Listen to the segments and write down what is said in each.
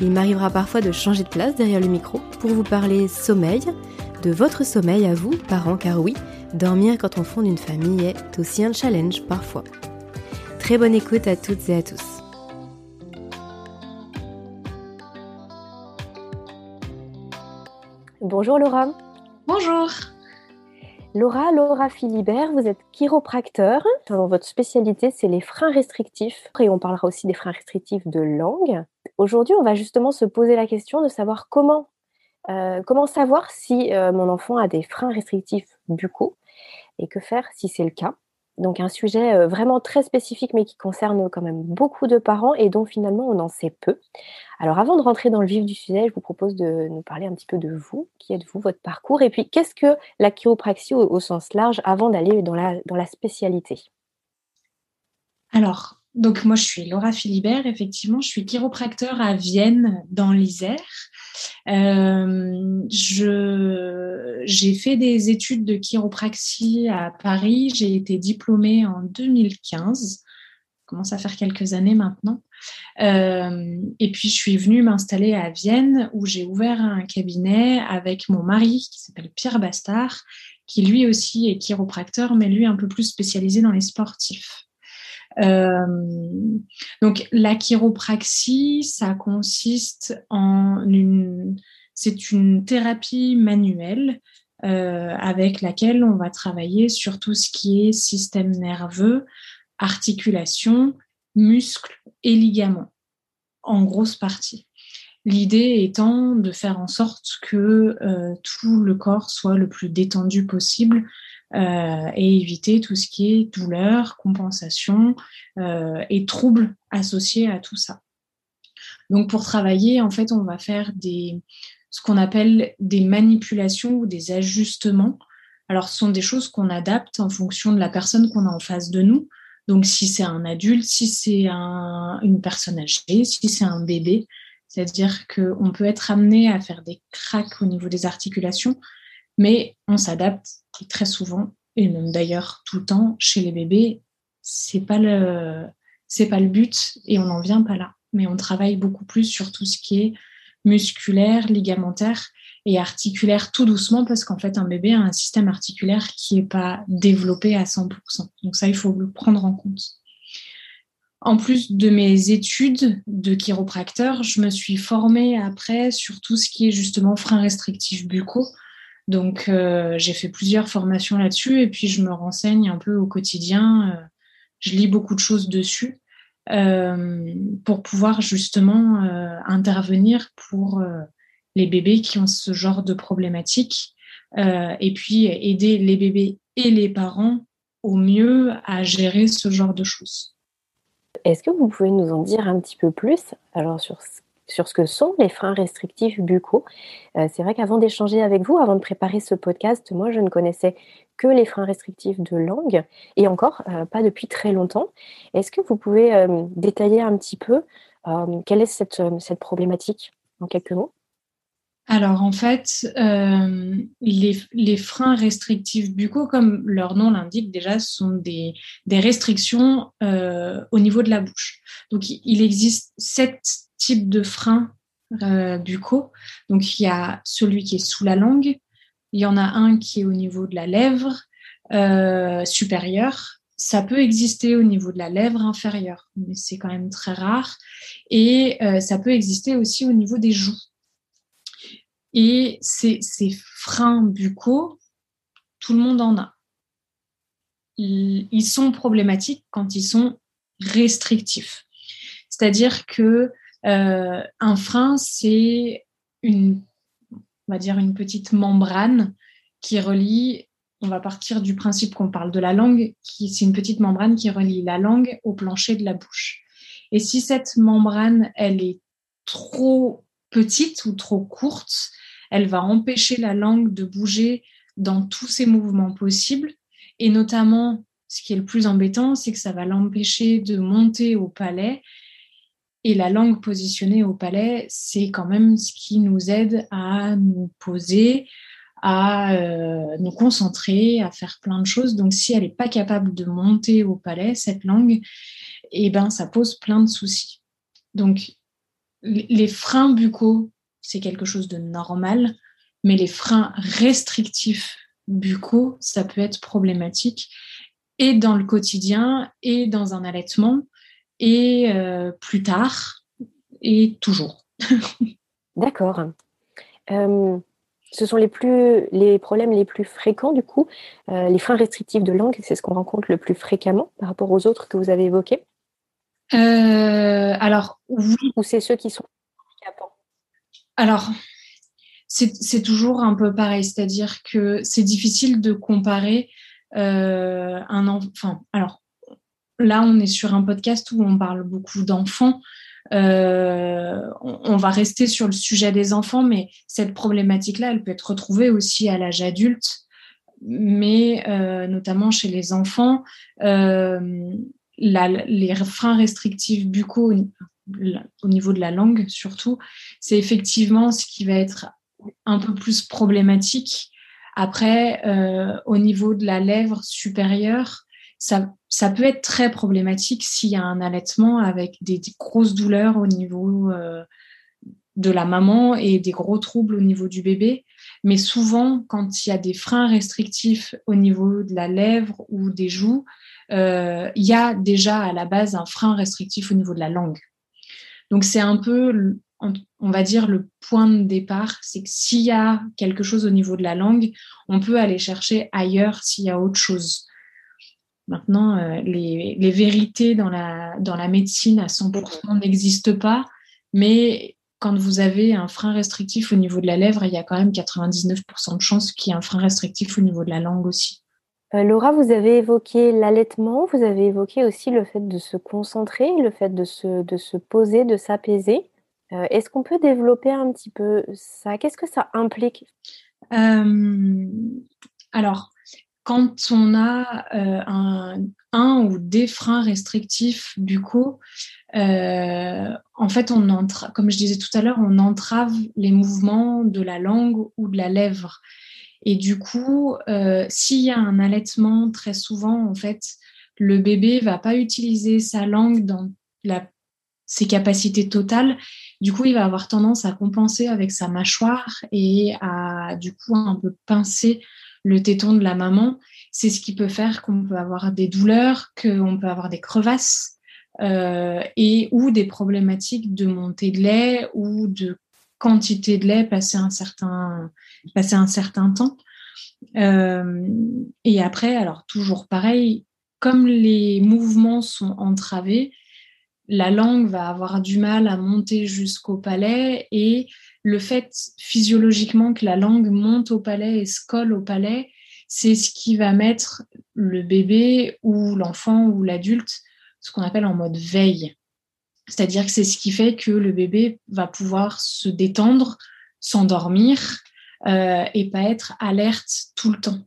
Il m'arrivera parfois de changer de place derrière le micro pour vous parler sommeil, de votre sommeil à vous, parents, car oui, dormir quand on fonde une famille est aussi un challenge parfois. Très bonne écoute à toutes et à tous. Bonjour Laura. Bonjour. Laura, Laura Philibert, vous êtes chiropracteur. votre spécialité, c'est les freins restrictifs. Et on parlera aussi des freins restrictifs de langue. Aujourd'hui, on va justement se poser la question de savoir comment, euh, comment savoir si euh, mon enfant a des freins restrictifs buccaux et que faire si c'est le cas. Donc un sujet euh, vraiment très spécifique mais qui concerne quand même beaucoup de parents et dont finalement on en sait peu. Alors avant de rentrer dans le vif du sujet, je vous propose de nous parler un petit peu de vous, qui êtes-vous, votre parcours? Et puis qu'est-ce que la chiropraxie au, sens large avant d'aller dans la, dans la spécialité? Alors, donc moi je suis Laura Philibert, effectivement, je suis chiropracteur à Vienne dans l'Isère. Euh, j'ai fait des études de chiropraxie à Paris. J'ai été diplômée en 2015. Ça commence à faire quelques années maintenant. Euh, et puis, je suis venue m'installer à Vienne où j'ai ouvert un cabinet avec mon mari qui s'appelle Pierre Bastard, qui lui aussi est chiropracteur, mais lui un peu plus spécialisé dans les sportifs. Euh, donc la chiropraxie, ça consiste en une, c'est une thérapie manuelle euh, avec laquelle on va travailler sur tout ce qui est système nerveux, articulation, muscles et ligaments, en grosse partie. L'idée étant de faire en sorte que euh, tout le corps soit le plus détendu possible euh, et éviter tout ce qui est douleur, compensation euh, et troubles associés à tout ça. Donc pour travailler, en fait, on va faire ce qu'on appelle des manipulations ou des ajustements. Alors ce sont des choses qu'on adapte en fonction de la personne qu'on a en face de nous. Donc si c'est un adulte, si c'est un, une personne âgée, si c'est un bébé, c'est-à-dire qu'on peut être amené à faire des craques au niveau des articulations, mais on s'adapte très souvent, et même d'ailleurs tout le temps, chez les bébés, c'est pas le c'est pas le but et on n'en vient pas là. Mais on travaille beaucoup plus sur tout ce qui est musculaire, ligamentaire et articulaire tout doucement parce qu'en fait un bébé a un système articulaire qui n'est pas développé à 100%. Donc ça, il faut le prendre en compte. En plus de mes études de chiropracteur, je me suis formée après sur tout ce qui est justement freins restrictifs buccaux. Donc, euh, j'ai fait plusieurs formations là-dessus et puis je me renseigne un peu au quotidien. Euh, je lis beaucoup de choses dessus euh, pour pouvoir justement intervenir pour les bébés qui ont ce genre de problématiques et puis aider les bébés et les parents au mieux à gérer ce genre de choses. Est-ce que vous pouvez nous en dire un petit peu plus alors sur sur ce que sont les freins restrictifs buccaux. Euh, c'est vrai qu'avant d'échanger avec vous, avant de préparer ce podcast, moi je ne connaissais que les freins restrictifs de langue et encore euh, pas depuis très longtemps. Est-ce que vous pouvez euh, détailler un petit peu quelle est cette, cette problématique en quelques mots? Alors en fait, les, freins restrictifs buccaux, comme leur nom l'indique déjà, sont des, restrictions euh, au niveau de la bouche. Donc il existe sept types de freins euh, buccaux. Donc il y a celui qui est sous la langue, il y en a un qui est au niveau de la lèvre supérieure. Ça peut exister au niveau de la lèvre inférieure, mais c'est quand même très rare. Et ça peut exister aussi au niveau des joues. Et ces, freins buccaux, tout le monde en a. Ils, sont problématiques quand ils sont restrictifs. C'est-à-dire que euh, un frein, c'est une, on va dire une petite membrane qui relie. On va partir du principe qu'on parle de la langue, qui c'est une petite membrane qui relie la langue au plancher de la bouche. Et si cette membrane, elle est trop petite ou trop courte, elle va empêcher la langue de bouger dans tous ses mouvements possibles. Et notamment, ce qui est le plus embêtant, c'est que ça va l'empêcher de monter au palais. Et la langue positionnée au palais, c'est quand même ce qui nous aide à nous poser, à euh, nous concentrer, à faire plein de choses. Donc, si elle n'est pas capable de monter au palais, cette langue, eh ben, ça pose plein de soucis. Donc, les freins buccaux c'est quelque chose de normal, mais les freins restrictifs buccaux, ça peut être problématique et dans le quotidien et dans un allaitement et euh, plus tard et toujours. D'accord. Euh, ce sont les, plus, les problèmes les plus fréquents, du coup. Euh, les freins restrictifs de langue, c'est ce qu'on rencontre le plus fréquemment par rapport aux autres que vous avez évoqués? Alors, oui. Ou c'est ceux qui sont alors, c'est toujours un peu pareil, c'est-à-dire que c'est difficile de comparer euh, un enfant. Alors, là, on est sur un podcast où on parle beaucoup d'enfants. Euh, on, va rester sur le sujet des enfants, mais cette problématique-là, elle peut être retrouvée aussi à l'âge adulte, mais euh, notamment chez les enfants. les freins restrictifs buccaux au niveau de la langue surtout, c'est effectivement ce qui va être un peu plus problématique. Après, euh, au niveau de la lèvre supérieure, ça, peut être très problématique s'il y a un allaitement avec des, grosses douleurs au niveau euh, de la maman et des gros troubles au niveau du bébé. Mais souvent, quand il y a des freins restrictifs au niveau de la lèvre ou des joues, euh, il y a déjà à la base un frein restrictif au niveau de la langue. Donc c'est un peu, on va dire, le point de départ, c'est que s'il y a quelque chose au niveau de la langue, on peut aller chercher ailleurs s'il y a autre chose. Maintenant, euh, les, vérités dans la, dans la médecine à 100% n'existent pas, mais quand vous avez un frein restrictif au niveau de la lèvre, il y a quand même 99% de chances qu'il y ait un frein restrictif au niveau de la langue aussi. Euh, Laura, vous avez évoqué l'allaitement, vous avez évoqué aussi le fait de se concentrer, le fait de se, de se poser, de s'apaiser. Euh, est-ce qu'on peut développer un petit peu ça? Qu'est-ce que ça implique? Alors, quand on a un, un, ou des freins restrictifs buccaux, en fait, on comme je disais tout à l'heure, on entrave les mouvements de la langue ou de la lèvre. Et du coup, euh, s'il y a un allaitement, très souvent, en fait, le bébé va pas utiliser sa langue dans ses capacités totales. Du coup, il va avoir tendance à compenser avec sa mâchoire et à, du coup, un peu pincer le téton de la maman. C'est ce qui peut faire qu'on peut avoir des douleurs, qu'on peut avoir des crevasses euh, et ou des problématiques de montée de lait ou de quantité de lait passé un certain, passé un certain temps. Euh, et après, alors toujours pareil, comme les mouvements sont entravés, la langue va avoir du mal à monter jusqu'au palais et le fait physiologiquement que la langue monte au palais et se colle au palais, c'est ce qui va mettre le bébé ou l'enfant ou l'adulte, ce qu'on appelle en mode veille. C'est-à-dire que c'est ce qui fait que le bébé va pouvoir se détendre, s'endormir euh, et pas être alerte tout le temps.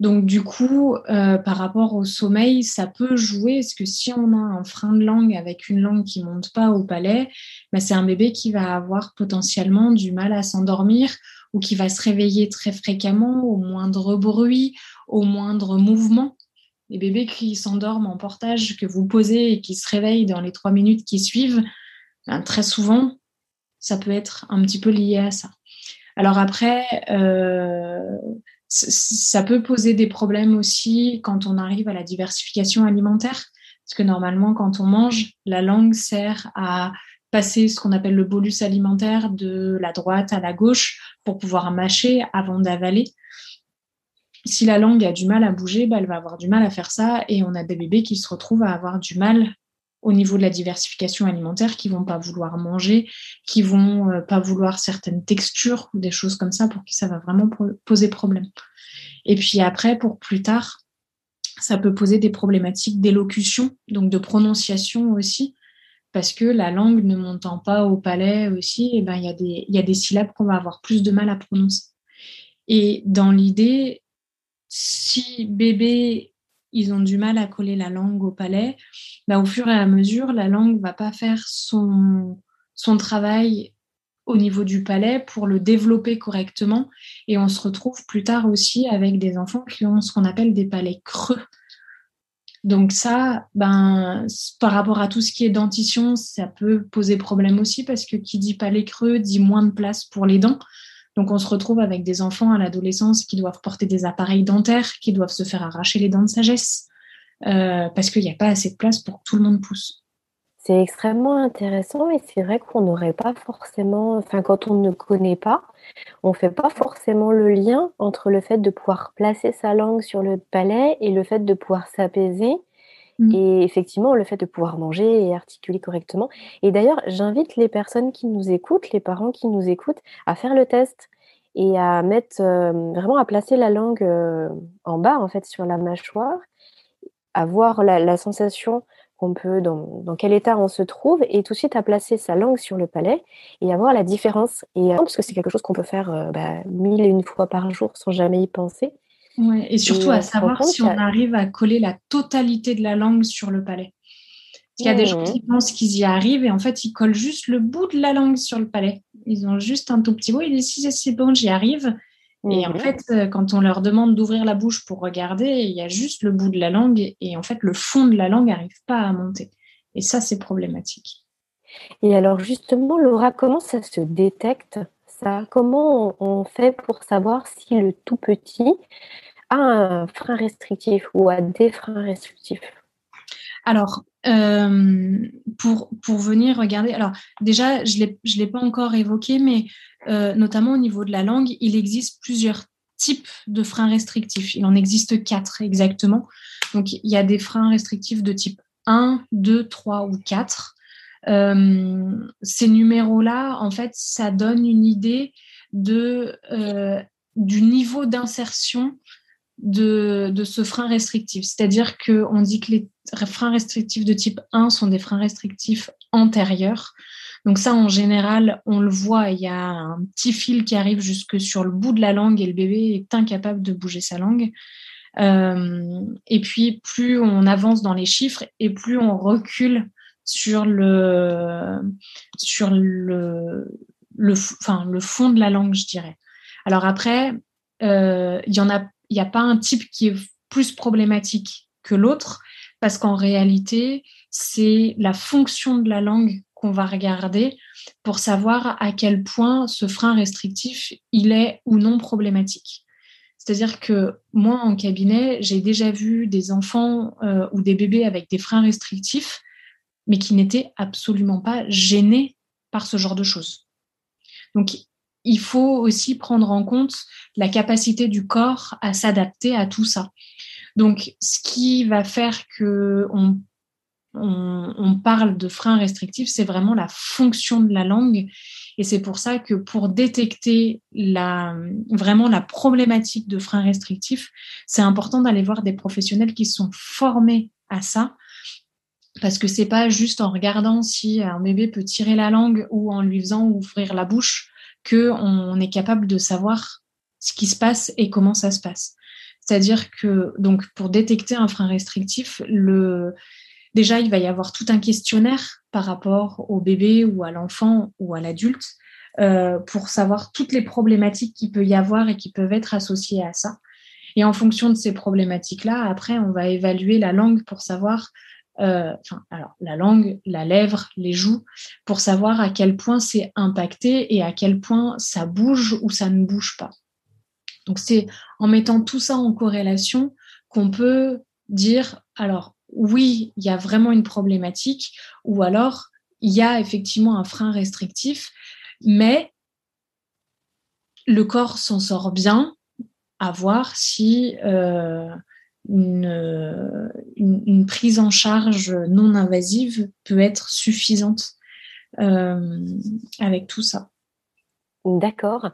Donc du coup, euh, par rapport au sommeil, ça peut jouer, parce que si on a un frein de langue avec une langue qui monte pas au palais, bah, c'est un bébé qui va avoir potentiellement du mal à s'endormir ou qui va se réveiller très fréquemment au moindre bruit, au moindre mouvement. Les bébés qui s'endorment en portage, que vous posez et qui se réveillent dans les trois minutes qui suivent, ben, très souvent, ça peut être un petit peu lié à ça. Alors après, euh, ça peut poser des problèmes aussi quand on arrive à la diversification alimentaire, parce que normalement, quand on mange, la langue sert à passer ce qu'on appelle le bolus alimentaire de la droite à la gauche pour pouvoir mâcher avant d'avaler. Si la langue a du mal à bouger, bah, elle va avoir du mal à faire ça et on a des bébés qui se retrouvent à avoir du mal au niveau de la diversification alimentaire, qui vont pas vouloir manger, qui vont euh, pas vouloir certaines textures ou des choses comme ça pour qui ça va vraiment poser problème. Et puis après, pour plus tard, ça peut poser des problématiques d'élocution, donc de prononciation aussi, parce que la langue ne montant pas au palais aussi, eh ben, il, y a des, il y a des syllabes qu'on va avoir plus de mal à prononcer. Et dans l'idée, si bébé ils ont du mal à coller la langue au palais, bah, au fur et à mesure, la langue va pas faire son, travail au niveau du palais pour le développer correctement. Et on se retrouve plus tard aussi avec des enfants qui ont ce qu'on appelle des palais creux. Donc ça, ben, par rapport à tout ce qui est dentition, ça peut poser problème aussi parce que qui dit palais creux dit moins de place pour les dents. Donc on se retrouve avec des enfants à l'adolescence qui doivent porter des appareils dentaires, qui doivent se faire arracher les dents de sagesse, euh, parce qu'il n'y a pas assez de place pour que tout le monde pousse. C'est extrêmement intéressant et c'est vrai qu'on n'aurait pas forcément, enfin quand on ne connaît pas, on ne fait pas forcément le lien entre le fait de pouvoir placer sa langue sur le palais et le fait de pouvoir s'apaiser Mm. Et effectivement, le fait de pouvoir manger et articuler correctement. Et d'ailleurs, j'invite les personnes qui nous écoutent, les parents qui nous écoutent, à faire le test et à mettre euh, vraiment à placer la langue euh, en bas, en fait, sur la mâchoire, à voir la, sensation qu'on peut, dans, quel état on se trouve, et tout de suite à placer sa langue sur le palais et à voir la différence. Et euh, parce que c'est quelque chose qu'on peut faire bah, mille et une fois par jour sans jamais y penser et surtout à savoir si on arrive à coller la totalité de la langue sur le palais. Il y a des gens qui pensent qu'ils y arrivent et en fait, ils collent juste le bout de la langue sur le palais. Ils ont juste un tout petit bout. Ils disent si c'est bon, j'y arrive. Et en mhm. fait, euh, quand on leur demande d'ouvrir la bouche pour regarder, il y a juste le bout de la langue et en fait, le fond de la langue n'arrive pas à monter. Et ça, c'est problématique. Et alors, justement, Laura, comment ça se détecte? Comment on fait pour savoir si le tout petit a un frein restrictif ou a des freins restrictifs? Alors, euh, pour, pour venir regarder, alors déjà, je ne l'ai pas encore évoqué, mais euh, notamment au niveau de la langue, il existe plusieurs types de freins restrictifs. Il en existe quatre exactement. Donc, il y a des freins restrictifs de type 1, 2, 3 ou 4. Euh, ces numéros-là, en fait, ça donne une idée de, du niveau d'insertion de, ce frein restrictif. C'est-à-dire qu'on dit que les freins restrictifs de type 1 sont des freins restrictifs antérieurs. Donc ça, en général, on le voit, il y a un petit fil qui arrive jusque sur le bout de la langue et le bébé est incapable de bouger sa langue. Euh, et puis, plus on avance dans les chiffres et plus on recule sur le, sur le, le, enfin, le fond de la langue, je dirais. Alors après, euh, il y en a n'y a pas un type qui est plus problématique que l'autre, parce qu'en réalité, c'est la fonction de la langue qu'on va regarder pour savoir à quel point ce frein restrictif, il est ou non problématique. C'est-à-dire que moi, en cabinet, j'ai déjà vu des enfants euh, ou des bébés avec des freins restrictifs, mais qui n'étaient absolument pas gênés par ce genre de choses. Donc, il faut aussi prendre en compte la capacité du corps à s'adapter à tout ça. Donc, ce qui va faire que on, parle de frein restrictif, c'est vraiment la fonction de la langue. Et c'est pour ça que pour détecter la, vraiment la problématique de frein restrictif, c'est important d'aller voir des professionnels qui sont formés à ça. Parce que c'est pas juste en regardant si un bébé peut tirer la langue ou en lui faisant ouvrir la bouche qu'on est capable de savoir ce qui se passe et comment ça se passe. C'est-à-dire que donc pour détecter un frein restrictif, le déjà il va y avoir tout un questionnaire par rapport au bébé ou à l'enfant ou à l'adulte euh, pour savoir toutes les problématiques qu'il peut y avoir et qui peuvent être associées à ça. Et en fonction de ces problématiques-là, après, on va évaluer la langue pour savoir, euh, alors la langue, la lèvre, les joues, pour savoir à quel point c'est impacté et à quel point ça bouge ou ça ne bouge pas. Donc c'est en mettant tout ça en corrélation qu'on peut dire, alors oui, il y a vraiment une problématique, ou alors il y a effectivement un frein restrictif, mais le corps s'en sort bien, à voir si euh, une, prise en charge non invasive peut être suffisante euh, avec tout ça. D'accord.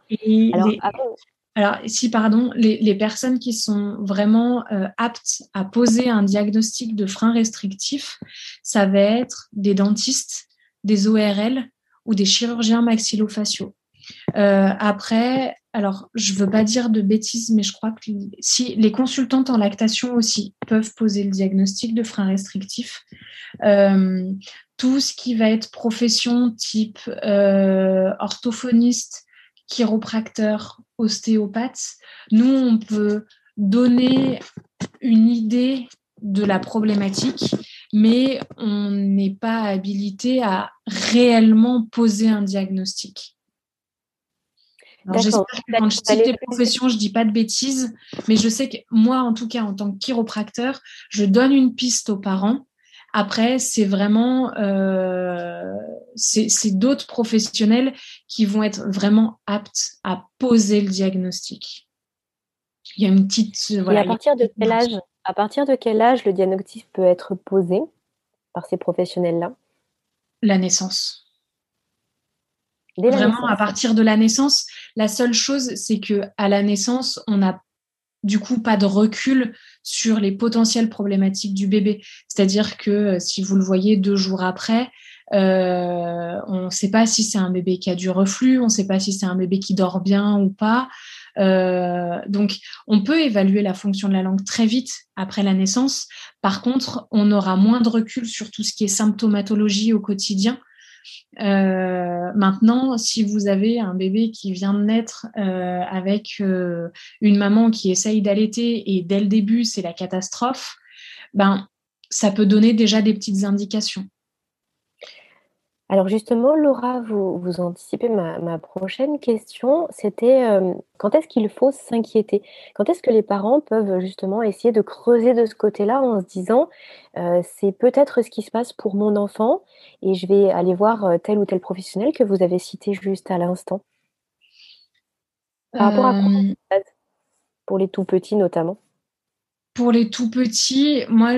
Alors, si, pardon, les, personnes qui sont vraiment euh, aptes à poser un diagnostic de frein restrictif, ça va être des dentistes, des ORL ou des chirurgiens maxillofaciaux. Euh, après, alors, je ne veux pas dire de bêtises, mais je crois que si les consultantes en lactation aussi peuvent poser le diagnostic de frein restrictif, euh, tout ce qui va être profession type euh, orthophoniste, chiropracteur, ostéopathe, nous, on peut donner une idée de la problématique, mais on n'est pas habilité à réellement poser un diagnostic. J'espère que quand je cite les professions, je dis pas de bêtises, mais je sais que moi, en tout cas, en tant que chiropracteur, je donne une piste aux parents. Après, c'est vraiment euh, c'est d'autres professionnels qui vont être vraiment aptes à poser le diagnostic. Il y a une petite. Voilà, Et à partir de quel âge À partir de quel âge le diagnostic peut être posé par ces professionnels-là? La naissance. Vraiment, à partir de la naissance, la seule chose, c'est que à la naissance, on n'a du coup pas de recul sur les potentielles problématiques du bébé. C'est-à-dire que euh, si vous le voyez deux jours après, euh, on ne sait pas si c'est un bébé qui a du reflux, on ne sait pas si c'est un bébé qui dort bien ou pas. Euh, donc, on peut évaluer la fonction de la langue très vite après la naissance. Par contre, on aura moins de recul sur tout ce qui est symptomatologie au quotidien euh, maintenant, si vous avez un bébé qui vient de naître euh, avec euh, une maman qui essaye d'allaiter et dès le début c'est la catastrophe, ben ça peut donner déjà des petites indications. Alors justement, Laura, vous, vous anticipez ma, prochaine question. C'était euh, quand est-ce qu'il faut s'inquiéter? Quand est-ce que les parents peuvent justement essayer de creuser de ce côté-là en se disant euh, c'est peut-être ce qui se passe pour mon enfant et je vais aller voir euh, tel ou tel professionnel que vous avez cité juste à l'instant? Par rapport à Pour les tout petits notamment. Pour les tout petits, moi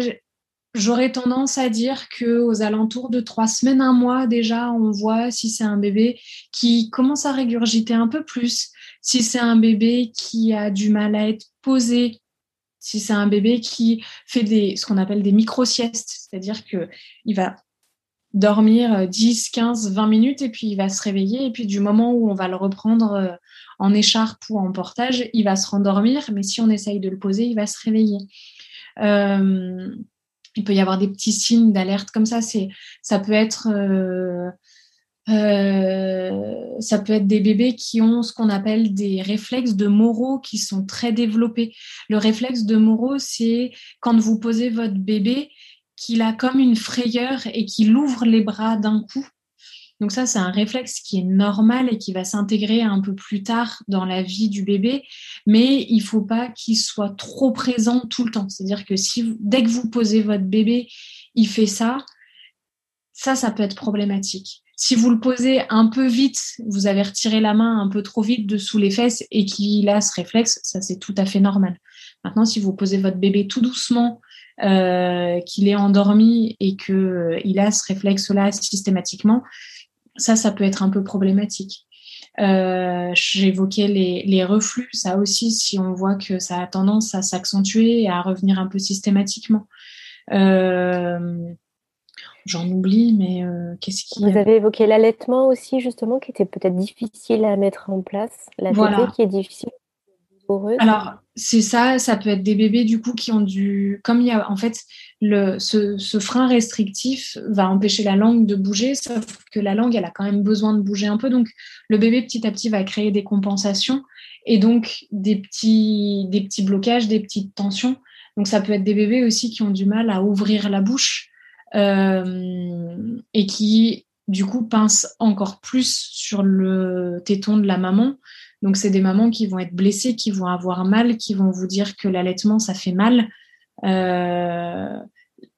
J'aurais tendance à dire que aux alentours de trois semaines, un mois déjà, on voit si c'est un bébé qui commence à régurgiter un peu plus, si c'est un bébé qui a du mal à être posé, si c'est un bébé qui fait des, ce qu'on appelle des micro-siestes, c'est-à-dire que il va dormir 10, 15, 20 minutes et puis il va se réveiller et puis du moment où on va le reprendre euh, en écharpe ou en portage, il va se rendormir, mais si on essaye de le poser, il va se réveiller. Euh, il peut y avoir des petits signes d'alerte comme ça. C'est, ça peut être, euh, euh, ça peut être des bébés qui ont ce qu'on appelle des réflexes de Moreau qui sont très développés. Le réflexe de Moreau, c'est quand vous posez votre bébé, qu'il a comme une frayeur et qu'il ouvre les bras d'un coup donc ça, c'est un réflexe qui est normal et qui va s'intégrer un peu plus tard dans la vie du bébé, mais il faut pas qu'il soit trop présent tout le temps. C'est-à-dire que si dès que vous posez votre bébé, il fait ça, ça, ça peut être problématique. Si vous le posez un peu vite, vous avez retiré la main un peu trop vite dessous les fesses et qu'il a ce réflexe, ça c'est tout à fait normal. Maintenant, si vous posez votre bébé tout doucement, euh, qu'il est endormi et qu'il euh, a ce réflexe-là systématiquement, ça, ça peut être un peu problématique. Euh, j'évoquais les, reflux, ça aussi, si on voit que ça a tendance à s'accentuer et à revenir un peu systématiquement. Euh, j'en oublie, mais euh, qu'est-ce qui. Vous avez évoqué l'allaitement aussi, justement, qui était peut-être difficile à mettre en place. La voilà. qui est difficile. Alors, c'est ça, ça peut être des bébés du coup qui ont du. Comme il y a en fait, le, ce, ce, frein restrictif va empêcher la langue de bouger, sauf que la langue, elle a quand même besoin de bouger un peu. Donc, le bébé petit à petit va créer des compensations et donc des petits, des petits blocages, des petites tensions. Donc, ça peut être des bébés aussi qui ont du mal à ouvrir la bouche euh, et qui, du coup, pincent encore plus sur le téton de la maman donc, c'est des mamans qui vont être blessées, qui vont avoir mal, qui vont vous dire que l'allaitement, ça fait mal. Euh,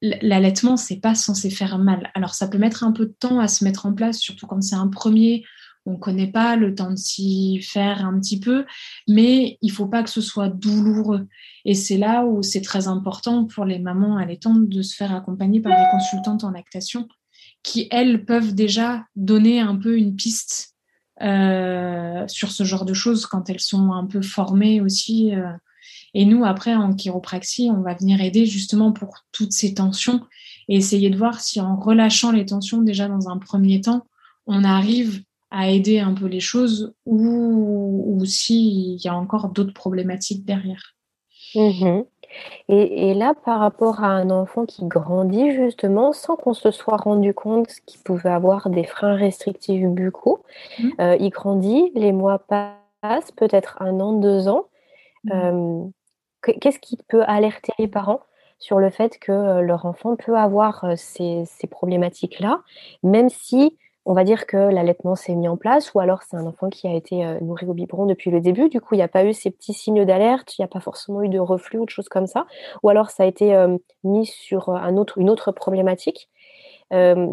l'allaitement, c'est pas censé faire mal. Alors, ça peut mettre un peu de temps à se mettre en place, surtout quand c'est un premier. On ne connaît pas le temps de s'y faire un petit peu, mais il faut pas que ce soit douloureux. Et c'est là où c'est très important pour les mamans allaitantes de se faire accompagner par des consultantes en lactation qui, elles, peuvent déjà donner un peu une piste euh, sur ce genre de choses quand elles sont un peu formées aussi. Euh. Et nous, après, en chiropraxie, on va venir aider justement pour toutes ces tensions et essayer de voir si en relâchant les tensions déjà dans un premier temps, on arrive à aider un peu les choses ou, ou s'il y a encore d'autres problématiques derrière. Mmh et, là, par rapport à un enfant qui grandit justement sans qu'on se soit rendu compte qu'il pouvait avoir des freins restrictifs buccaux, mmh. euh, il grandit, les mois passent, peut-être un an, deux ans. Mmh. Euh, qu'est-ce qui peut alerter les parents sur le fait que euh, leur enfant peut avoir ces problématiques-là, même si on va dire que l'allaitement s'est mis en place, ou alors c'est un enfant qui a été euh, nourri au biberon depuis le début, du coup il n'y a pas eu ces petits signes d'alerte, il n'y a pas forcément eu de reflux ou de choses comme ça, ou alors ça a été euh, mis sur un autre, une autre problématique. Euh,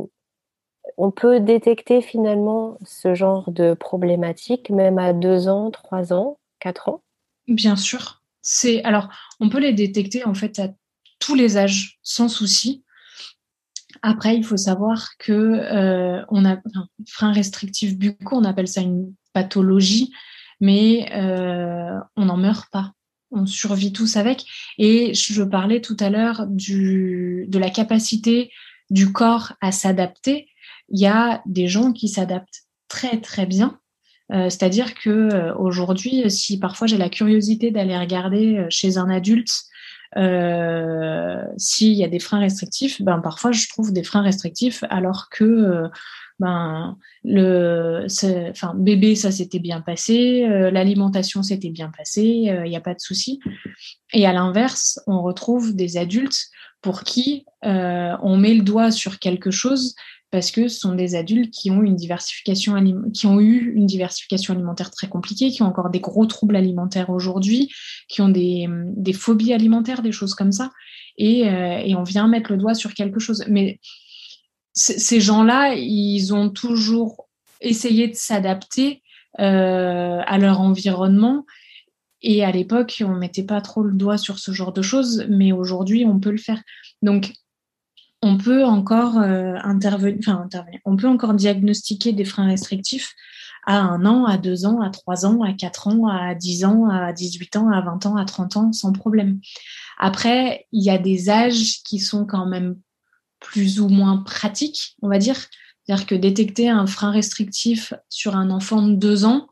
on peut détecter finalement ce genre de problématique même à deux ans, trois ans, quatre ans? Bien sûr. C'est alors on peut les détecter en fait à tous les âges sans souci. Après, il faut savoir que euh, on a un frein restrictif bucco, on appelle ça une pathologie, mais euh, on n'en meurt pas. On survit tous avec. Et je parlais tout à l'heure de la capacité du corps à s'adapter. Il y a des gens qui s'adaptent très très bien. Euh, c'est-à-dire que aujourd'hui, si parfois j'ai la curiosité d'aller regarder chez un adulte euh, s'il y a des freins restrictifs, ben parfois je trouve des freins restrictifs alors que euh, ben le enfin bébé ça s'était bien passé euh, l'alimentation s'était bien passé il n'y a pas de souci. Et à l'inverse on retrouve des adultes pour qui on met le doigt sur quelque chose parce que ce sont des adultes qui ont eu une diversification alimentaire très compliquée, qui ont encore des gros troubles alimentaires aujourd'hui, qui ont des, phobies alimentaires, des choses comme ça, et, euh, et, on vient mettre le doigt sur quelque chose. Mais ces gens-là, ils ont toujours essayé de s'adapter euh, à leur environnement. Et à l'époque, on mettait pas trop le doigt sur ce genre de choses, mais aujourd'hui, on peut le faire. Donc, on peut encore euh, on peut encore diagnostiquer des freins restrictifs à un an, à deux ans, à trois ans, à quatre ans, à dix ans, à dix-huit ans, à vingt ans, à trente ans, sans problème. Après, il y a des âges qui sont quand même plus ou moins pratiques, on va dire. C'est-à-dire que détecter un frein restrictif sur un enfant de deux ans,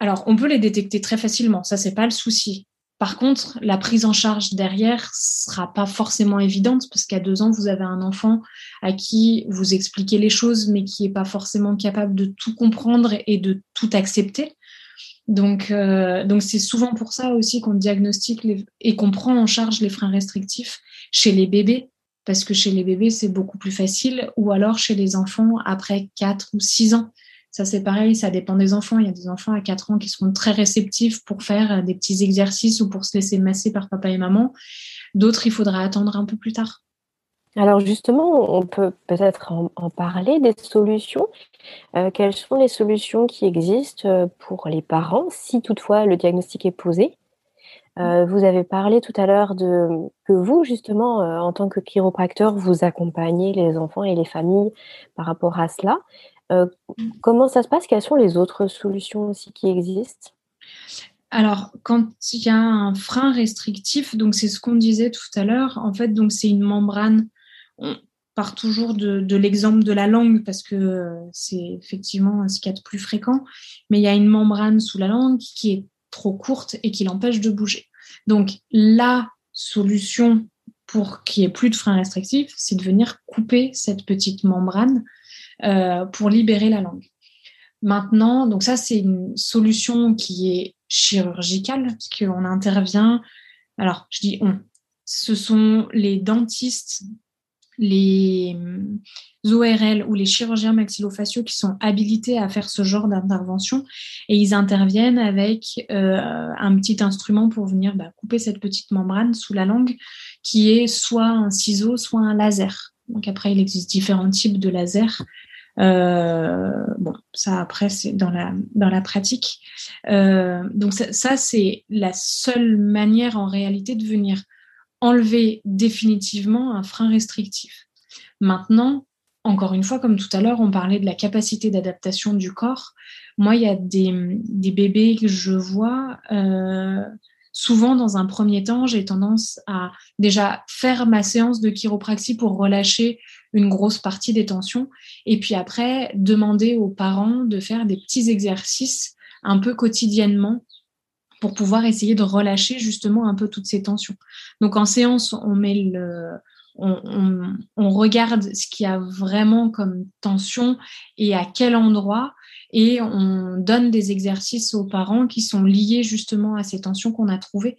alors on peut les détecter très facilement, ça c'est pas le souci. Par contre, la prise en charge derrière sera pas forcément évidente parce qu'à deux ans, vous avez un enfant à qui vous expliquez les choses, mais qui est pas forcément capable de tout comprendre et de tout accepter. Donc, euh, donc c'est souvent pour ça aussi qu'on diagnostique et qu'on prend en charge les freins restrictifs chez les bébés, parce que chez les bébés, c'est beaucoup plus facile, ou alors chez les enfants après quatre ou six ans. Ça, c'est pareil, ça dépend des enfants. Il y a des enfants à 4 ans qui seront très réceptifs pour faire euh, des petits exercices ou pour se laisser masser par papa et maman. D'autres, il faudra attendre un peu plus tard. Alors justement, on peut peut-être en, parler des solutions. Euh, quelles sont les solutions qui existent euh, pour les parents si toutefois le diagnostic est posé? Vous avez parlé tout à l'heure de que vous, justement, en tant que chiropracteur, vous accompagnez les enfants et les familles par rapport à cela. Euh, comment ça se passe? Quelles sont les autres solutions aussi qui existent? Alors, quand il y a un frein restrictif, donc c'est ce qu'on disait tout à l'heure, en fait, donc c'est une membrane. On part toujours de, l'exemple de la langue parce que c'est effectivement ce qu'il y a de plus fréquent, mais il y a une membrane sous la langue qui est trop courte et qui l'empêche de bouger. Donc la solution pour qu'il n'y ait plus de frein restrictif, c'est de venir couper cette petite membrane euh, pour libérer la langue. Maintenant, donc ça c'est une solution qui est chirurgicale, parce qu'on intervient, alors je dis on, ce sont les dentistes, les ORL ou les chirurgiens maxillofaciaux qui sont habilités à faire ce genre d'intervention et ils interviennent avec euh, un petit instrument pour venir bah, couper cette petite membrane sous la langue qui est soit un ciseau, soit un laser. Donc après, il existe différents types de lasers. Euh, bon, ça après c'est dans la dans la pratique. Euh, donc ça, c'est la seule manière en réalité de venir enlever définitivement un frein restrictif. Maintenant, encore une fois, comme tout à l'heure, on parlait de la capacité d'adaptation du corps. Moi, il y a des, des bébés que je vois. Euh, souvent, dans un premier temps, j'ai tendance à déjà faire ma séance de chiropraxie pour relâcher une grosse partie des tensions. Et puis après, demander aux parents de faire des petits exercices un peu quotidiennement pour pouvoir essayer de relâcher justement un peu toutes ces tensions. Donc en séance, on met le, on, regarde ce qu'il y a vraiment comme tension et à quel endroit, et on donne des exercices aux parents qui sont liés justement à ces tensions qu'on a trouvées.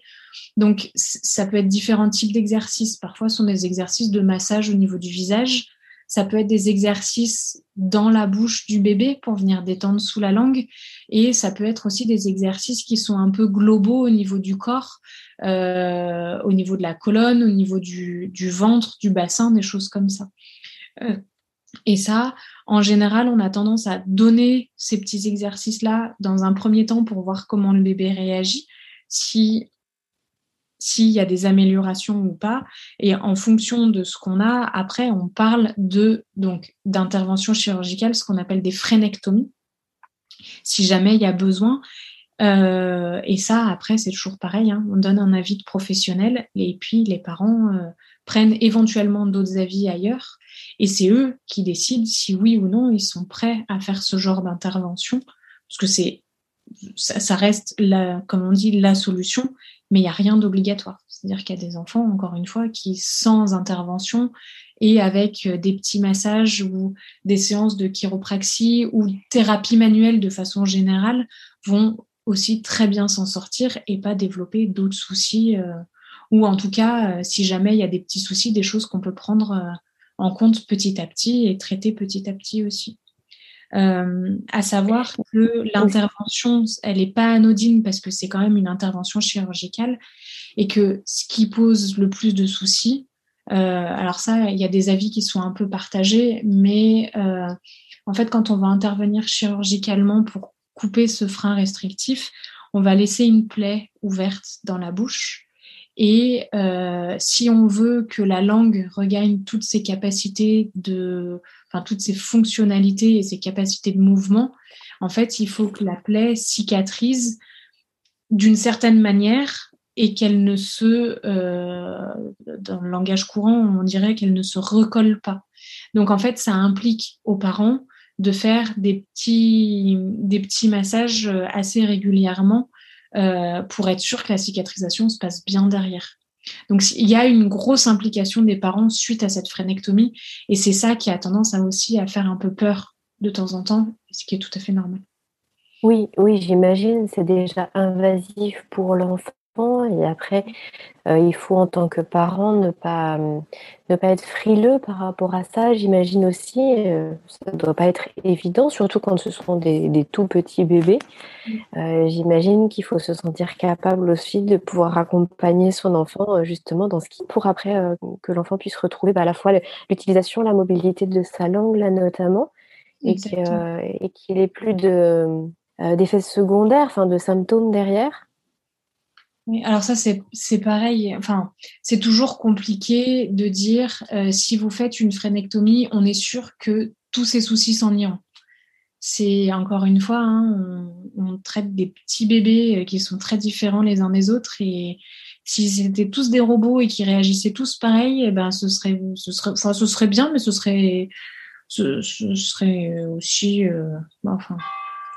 Donc, ça peut être différents types d'exercices. Parfois, ce sont des exercices de massage au niveau du visage. Ça peut être des exercices dans la bouche du bébé pour venir détendre sous la langue. Et ça peut être aussi des exercices qui sont un peu globaux au niveau du corps, euh, au niveau de la colonne, au niveau du, ventre, du bassin, des choses comme ça. Euh, et ça, en général, on a tendance à donner ces petits exercices-là dans un premier temps pour voir comment le bébé réagit. Si s'il y a des améliorations ou pas. Et en fonction de ce qu'on a, après, on parle de donc d'intervention chirurgicale, ce qu'on appelle des frénectomies, si jamais il y a besoin. Euh, et ça, après, c'est toujours pareil. Hein. on donne un avis de professionnel et puis les parents euh, prennent éventuellement d'autres avis ailleurs. Et c'est eux qui décident si oui ou non ils sont prêts à faire ce genre d'intervention. Parce que c'est ça, ça, reste, la, comme on dit, la solution mais il n'y a rien d'obligatoire. C'est-à-dire qu'il y a des enfants, encore une fois, qui, sans intervention et avec euh, des petits massages ou des séances de chiropraxie ou thérapie manuelle de façon générale, vont aussi très bien s'en sortir et pas développer d'autres soucis. Euh, ou en tout cas, euh, si jamais il y a des petits soucis, des choses qu'on peut prendre en compte petit à petit et traiter petit à petit aussi. Euh, à savoir que l'intervention, elle n'est pas anodine parce que c'est quand même une intervention chirurgicale et que ce qui pose le plus de soucis, euh, alors ça, il y a des avis qui sont un peu partagés, mais euh, en fait, quand on va intervenir chirurgicalement pour couper ce frein restrictif, on va laisser une plaie ouverte dans la bouche. Et si on veut que la langue regagne toutes ses capacités de toutes ces fonctionnalités et ces capacités de mouvement, en fait, il faut que la plaie cicatrise d'une certaine manière et qu'elle ne se, euh, dans le langage courant, on dirait qu'elle ne se recolle pas. Donc en fait, ça implique aux parents de faire des petits, des petits massages assez régulièrement euh, pour être sûr que la cicatrisation se passe bien derrière. Donc il y a une grosse implication des parents suite à cette frénectomie et c'est ça qui a tendance à aussi à faire un peu peur de temps en temps, ce qui est tout à fait normal. Oui, oui, j'imagine, c'est déjà invasif pour l'enfant et après, euh, il faut en tant que parent ne pas, ne pas être frileux par rapport à ça. J'imagine aussi, euh, ça ne doit pas être évident, surtout quand ce sont des, tout petits bébés. Euh, j'imagine qu'il faut se sentir capable aussi de pouvoir accompagner son enfant justement dans ce qui, pour après que l'enfant puisse retrouver bah, à la fois l'utilisation, la mobilité de sa langue là notamment, et qu'il n'ait plus de d'effets secondaires, enfin de symptômes derrière. Oui, alors ça, c'est pareil. Enfin, c'est toujours compliqué de dire euh, si vous faites une frénectomie, on est sûr que tous ces soucis s'en iront. C'est encore une fois, hein, on, traite des petits bébés euh, qui sont très différents les uns des autres et si c'était tous des robots et qui réagissaient tous pareil, eh ben ce serait, ce serait, enfin, ce serait bien, mais ce serait, ce, serait aussi, euh, enfin,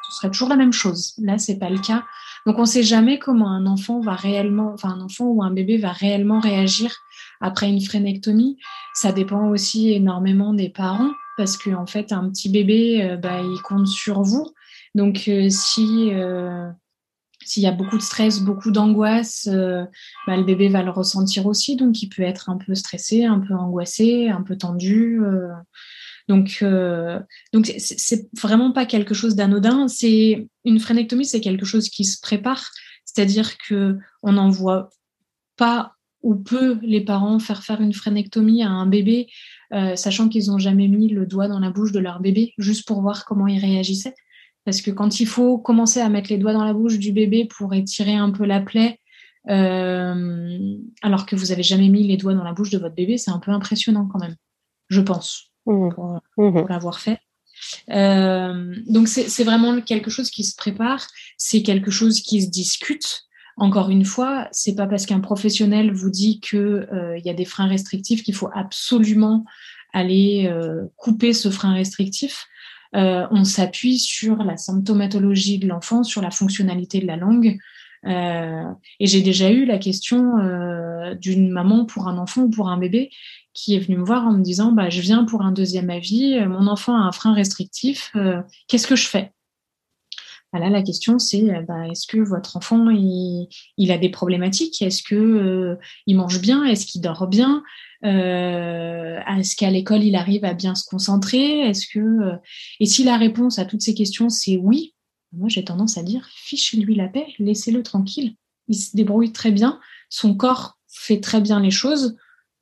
ce serait toujours la même chose. Là, c'est pas le cas. Donc on ne sait jamais comment un enfant va réellement, enfin un enfant ou un bébé va réellement réagir après une frénectomie. Ça dépend aussi énormément des parents parce qu'en en fait un petit bébé, euh, bah, il compte sur vous. Donc euh, si euh, s'il y a beaucoup de stress, beaucoup d'angoisse, bah, le bébé va le ressentir aussi. Donc il peut être un peu stressé, un peu angoissé, un peu tendu. Donc, euh, donc c'est vraiment pas quelque chose d'anodin. C'est une frénectomie, c'est quelque chose qui se prépare. C'est-à-dire que on n'envoie pas ou peu les parents faire faire une frénectomie à un bébé, euh, sachant qu'ils n'ont jamais mis le doigt dans la bouche de leur bébé, juste pour voir comment il réagissait. Parce que quand il faut commencer à mettre les doigts dans la bouche du bébé pour étirer un peu la plaie, euh, alors que vous avez jamais mis les doigts dans la bouche de votre bébé, c'est un peu impressionnant quand même, je pense. Mmh. Mmh. pour, l'avoir fait. Euh, donc c'est vraiment quelque chose qui se prépare, c'est quelque chose qui se discute. Encore une fois, c'est pas parce qu'un professionnel vous dit que euh, y a des freins restrictifs qu'il faut absolument aller euh, couper ce frein restrictif. on s'appuie sur la symptomatologie de l'enfant, sur la fonctionnalité de la langue. et j'ai déjà eu la question d'une maman pour un enfant ou pour un bébé qui est venu me voir en me disant bah, Je viens pour un deuxième avis, euh, mon enfant a un frein restrictif, euh, qu'est-ce que je fais? Bah, Là, la question, c'est euh, bah, est-ce que votre enfant il, il a des problématiques? Est-ce que il mange bien? Est-ce qu'il dort bien? Est-ce qu'à l'école, il arrive à bien se concentrer? Est-ce que Et si la réponse à toutes ces questions, c'est oui, moi j'ai tendance à dire fichez-lui la paix, laissez-le tranquille. Il se débrouille très bien, son corps fait très bien les choses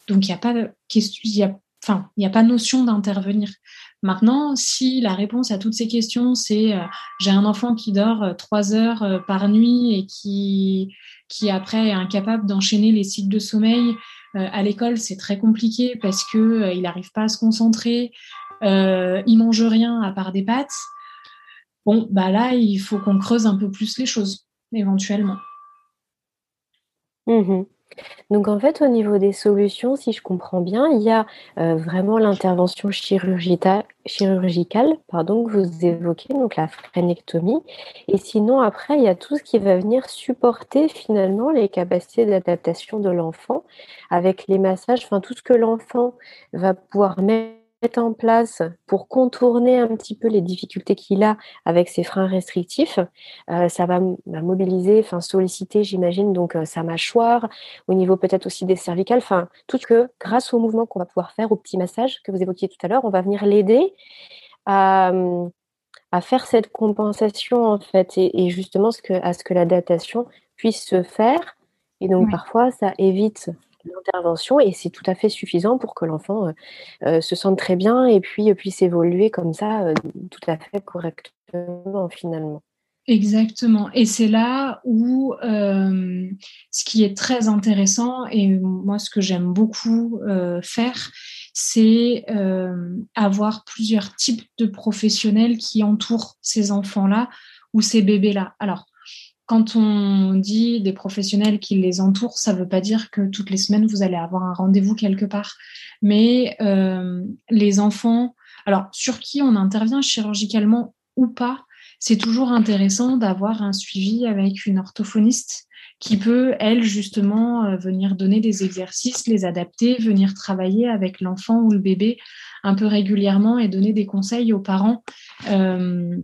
donc, il n'y a pas question, il y a, enfin, il n'y a pas notion d'intervenir. Maintenant, si la réponse à toutes ces questions, c'est euh, j'ai un enfant qui dort euh, trois heures euh, par nuit et qui, qui après est incapable d'enchaîner les cycles de sommeil, à l'école, c'est très compliqué parce que il n'arrive pas à se concentrer, il mange rien à part des pâtes. Bon, bah là, il faut qu'on creuse un peu plus les choses, éventuellement. Mmh donc en fait, au niveau des solutions, si je comprends bien, il y a euh, vraiment l'intervention chirurgicale, pardon, que vous évoquez, donc la phrénectomie. Et sinon, après, il y a tout ce qui va venir supporter finalement les capacités d'adaptation de l'enfant avec les massages, enfin tout ce que l'enfant va pouvoir mettre en place pour contourner un petit peu les difficultés qu'il a avec ses freins restrictifs. Euh, ça va, mobiliser, enfin solliciter, j'imagine, donc euh, sa mâchoire, au niveau peut-être aussi des cervicales, enfin tout ce que grâce au mouvement qu'on va pouvoir faire, au petit massage que vous évoquiez tout à l'heure, on va venir l'aider à, faire cette compensation en fait et, justement ce que, à ce que l'adaptation puisse se faire. Et donc parfois ça évite l'intervention et c'est tout à fait suffisant pour que l'enfant euh, euh, se sente très bien et puis euh, puisse évoluer comme ça tout à fait correctement finalement. Exactement. Et c'est là où ce qui est très intéressant et moi ce que j'aime beaucoup faire, c'est avoir plusieurs types de professionnels qui entourent ces enfants-là ou ces bébés-là. Alors, quand on dit des professionnels qui les entourent, ça ne veut pas dire que toutes les semaines, vous allez avoir un rendez-vous quelque part. Mais euh, les enfants, alors sur qui on intervient chirurgicalement ou pas, c'est toujours intéressant d'avoir un suivi avec une orthophoniste qui peut, elle, justement, euh, venir donner des exercices, les adapter, venir travailler avec l'enfant ou le bébé un peu régulièrement et donner des conseils aux parents. Euh,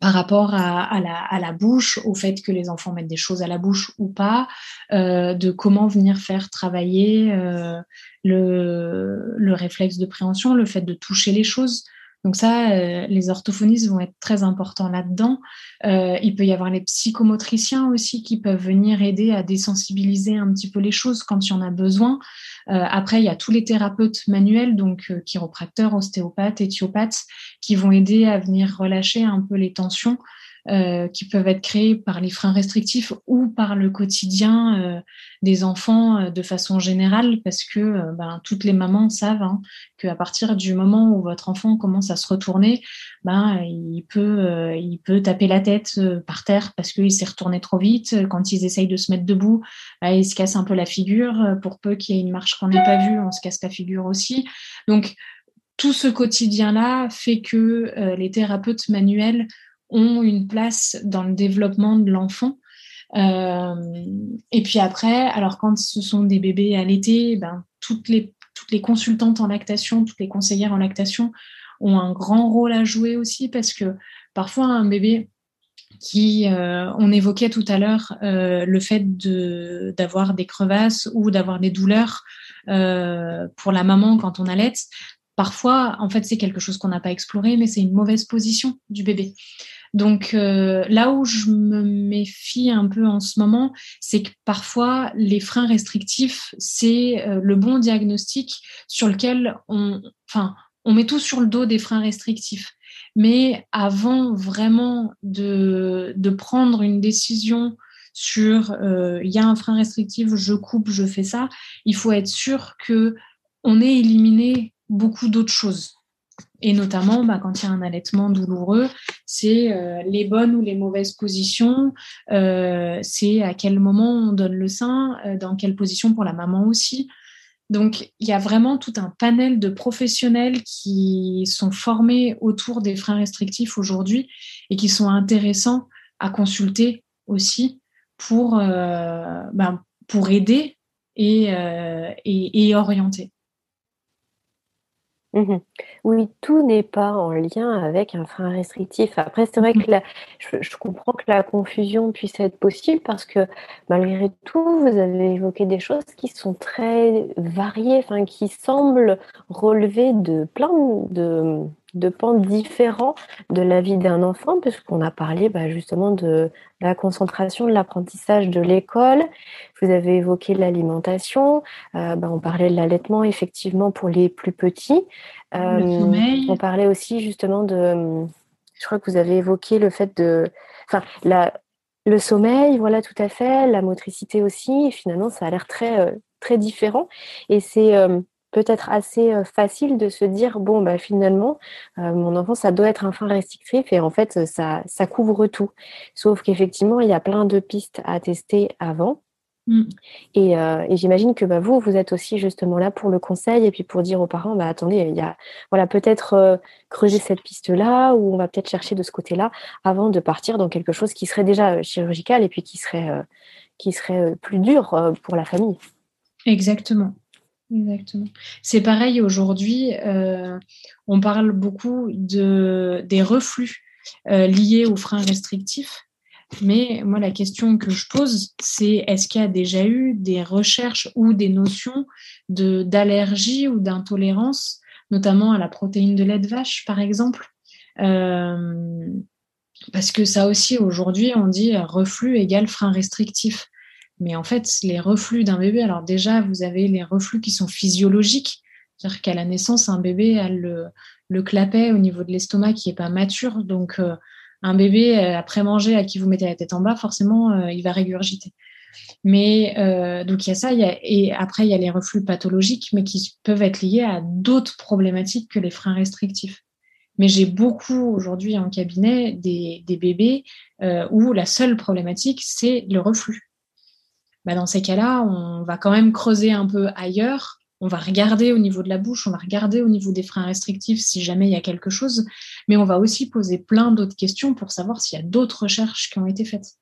par rapport à, la, bouche, au fait que les enfants mettent des choses à la bouche ou pas, euh, de comment venir faire travailler euh, le, le, réflexe de préhension, le fait de toucher les choses. Donc ça, euh, les orthophonistes vont être très importants là-dedans. il peut y avoir les psychomotriciens aussi qui peuvent venir aider à désensibiliser un petit peu les choses quand il y en a besoin. Euh, après, il y a tous les thérapeutes manuels, donc euh, chiropracteurs, ostéopathes, éthiopathes, qui vont aider à venir relâcher un peu les tensions euh, qui peuvent être créées par les freins restrictifs ou par le quotidien euh, des enfants euh, de façon générale, parce que ben, toutes les mamans savent hein, qu'à partir du moment où votre enfant commence à se retourner, ben, il, peut, il peut taper la tête par terre parce qu'il s'est retourné trop vite. Quand ils essayent de se mettre debout, ben, ils se cassent un peu la figure. Pour peu qu'il y ait une marche qu'on n'ait pas vue, on se casse la figure aussi. Donc, tout ce quotidien-là fait que les thérapeutes manuels ont une place dans le développement de l'enfant. et puis après, alors quand ce sont des bébés allaités, ben, toutes les toutes les consultantes en lactation, toutes les conseillères en lactation ont un grand rôle à jouer aussi parce que parfois un bébé qui, euh, on évoquait tout à l'heure euh, le fait d'avoir des crevasses ou d'avoir des douleurs euh, pour la maman quand on allait. Parfois, en fait, c'est quelque chose qu'on n'a pas exploré, mais c'est une mauvaise position du bébé. Donc là où je me méfie un peu en ce moment, c'est que parfois les freins restrictifs, c'est le bon diagnostic sur lequel on, enfin, on met tout sur le dos des freins restrictifs. Mais avant vraiment de, prendre une décision sur euh, il y a un frein restrictif, je coupe, je fais ça, il faut être sûr que on ait éliminé beaucoup d'autres choses. Et notamment, bah, quand il y a un allaitement douloureux, c'est euh, les bonnes ou les mauvaises positions, euh, c'est à quel moment on donne le sein, dans quelle position pour la maman aussi. Donc, il y a vraiment tout un panel de professionnels qui sont formés autour des freins restrictifs aujourd'hui et qui sont intéressants à consulter aussi pour, euh, ben, pour aider euh, et, et orienter. Mmh oui, tout n'est pas en lien avec un frein restrictif. Après, c'est vrai mmh que je, comprends que la confusion puisse être possible parce que malgré tout, vous avez évoqué des choses qui sont très variées, enfin, qui semblent relever de plein de, de pans différents de la vie d'un enfant, puisqu'on a parlé bah, justement de la concentration, de l'apprentissage de l'école. Vous avez évoqué l'alimentation. Euh, bah, on parlait de l'allaitement, effectivement, pour les plus petits. Euh, on parlait aussi justement de. Je crois que vous avez évoqué le fait de. Enfin, la, le sommeil, voilà, tout à fait. La motricité aussi. Et finalement, ça a l'air très, euh, très différent. Et c'est peut-être assez facile de se dire bon bah finalement mon enfant ça doit être un frein restrictif et en fait ça, ça couvre tout. Sauf qu'effectivement il y a plein de pistes à tester avant. Mmh. et, et j'imagine que bah, vous vous êtes aussi justement là pour le conseil et puis pour dire aux parents bah attendez il y a voilà peut-être creuser cette piste là ou on va peut-être chercher de ce côté là avant de partir dans quelque chose qui serait déjà chirurgical et puis qui serait qui serait plus dur pour la famille. Exactement Exactement. C'est pareil aujourd'hui, euh, on parle beaucoup de, des reflux euh, liés aux freins restrictifs. Mais moi, la question que je pose, c'est est-ce qu'il y a déjà eu des recherches ou des notions d'allergie ou d'intolérance, notamment à la protéine de lait de vache, par exemple? Euh, Parce que ça aussi, aujourd'hui, on dit reflux égale frein restrictif. Mais en fait, les reflux d'un bébé, alors déjà, vous avez les reflux qui sont physiologiques, c'est-à-dire qu'à la naissance, un bébé a le, clapet au niveau de l'estomac qui n'est pas mature. Donc, euh, un bébé, euh, après manger, à qui vous mettez la tête en bas, forcément, euh, il va régurgiter. Mais donc, il y a ça. Et après, il y a les reflux pathologiques, mais qui peuvent être liés à d'autres problématiques que les freins restrictifs. Mais j'ai beaucoup aujourd'hui en cabinet des bébés où la seule problématique, c'est le reflux. Bah, dans ces cas-là, on va quand même creuser un peu ailleurs. On va regarder au niveau de la bouche, on va regarder au niveau des freins restrictifs si jamais il y a quelque chose, mais on va aussi poser plein d'autres questions pour savoir s'il y a d'autres recherches qui ont été faites.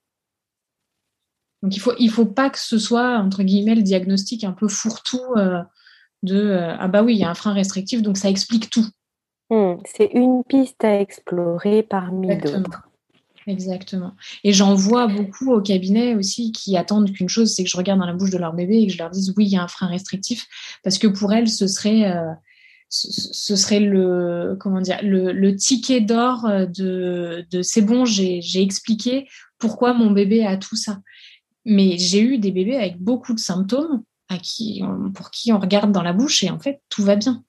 Donc il faut il faut pas que ce soit entre guillemets le diagnostic un peu fourre-tout euh, de euh, ah bah oui il y a un frein restrictif donc ça explique tout. Hmm, c'est une piste à explorer parmi d'autres. Exactement. Et j'en vois beaucoup au cabinet aussi qui attendent qu'une chose, c'est que je regarde dans la bouche de leur bébé et que je leur dise oui, il y a un frein restrictif, parce que pour elles, ce serait, euh, ce, serait le, comment dire, le, ticket d'or de, de c'est bon, j'ai expliqué pourquoi mon bébé a tout ça. Mais j'ai eu des bébés avec beaucoup de symptômes à qui, pour qui on regarde dans la bouche et en fait, tout va bien.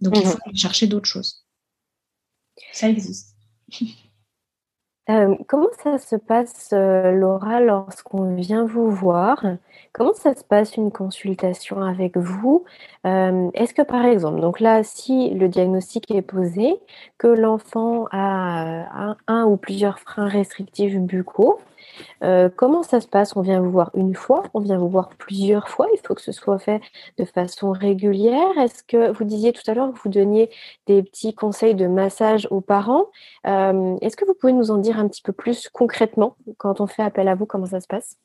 Donc, il mmh faut aller chercher d'autres choses. Ça existe. Euh, comment ça se passe, euh, Laura, lorsqu'on vient vous voir? Comment ça se passe une consultation avec vous? Euh, est-ce que par exemple, donc là, si le diagnostic est posé, que l'enfant a, un ou plusieurs freins restrictifs buccaux, comment ça se passe? On vient vous voir une fois, on vient vous voir plusieurs fois, il faut que ce soit fait de façon régulière. Est-ce que vous disiez tout à l'heure que vous donniez des petits conseils de massage aux parents? Est-ce que vous pouvez nous en dire un petit peu plus concrètement quand on fait appel à vous Comment ça se passe?